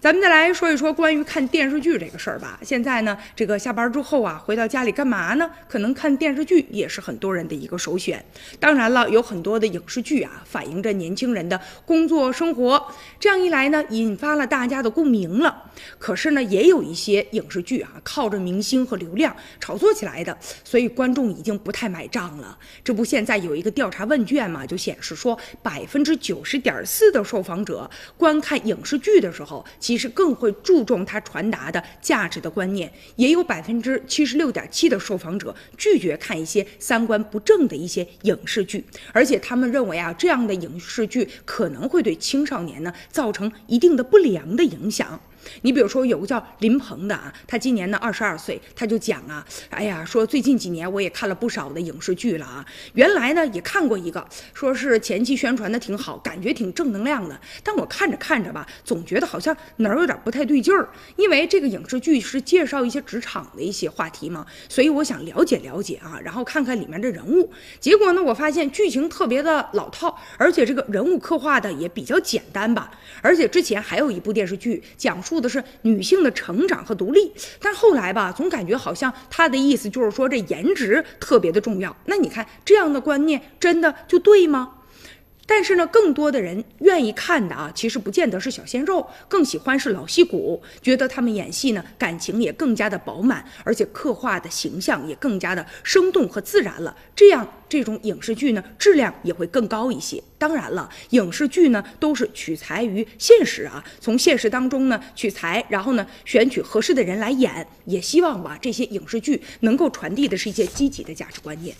咱们再来说一说关于看电视剧这个事儿吧。现在呢，这个下班之后啊，回到家里干嘛呢？可能看电视剧也是很多人的一个首选。当然了，有很多的影视剧啊，反映着年轻人的工作生活，这样一来呢，引发了大家的共鸣了。可是呢，也有一些影视剧啊，靠着明星和流量炒作起来的，所以观众已经不太买账了。这不，现在有一个调查问卷嘛，就显示说，百分之九十点四的受访者观看影视剧的时候。其实更会注重它传达的价值的观念，也有百分之七十六点七的受访者拒绝看一些三观不正的一些影视剧，而且他们认为啊，这样的影视剧可能会对青少年呢造成一定的不良的影响。你比如说有个叫林鹏的啊，他今年呢二十二岁，他就讲啊，哎呀，说最近几年我也看了不少的影视剧了啊，原来呢也看过一个，说是前期宣传的挺好，感觉挺正能量的，但我看着看着吧，总觉得好像哪儿有点不太对劲儿，因为这个影视剧是介绍一些职场的一些话题嘛，所以我想了解了解啊，然后看看里面的人物，结果呢我发现剧情特别的老套，而且这个人物刻画的也比较简单吧，而且之前还有一部电视剧讲述。的是女性的成长和独立，但后来吧，总感觉好像他的意思就是说这颜值特别的重要。那你看这样的观念真的就对吗？但是呢，更多的人愿意看的啊，其实不见得是小鲜肉，更喜欢是老戏骨，觉得他们演戏呢，感情也更加的饱满，而且刻画的形象也更加的生动和自然了。这样这种影视剧呢，质量也会更高一些。当然了，影视剧呢都是取材于现实啊，从现实当中呢取材，然后呢选取合适的人来演，也希望吧这些影视剧能够传递的是一些积极的价值观念。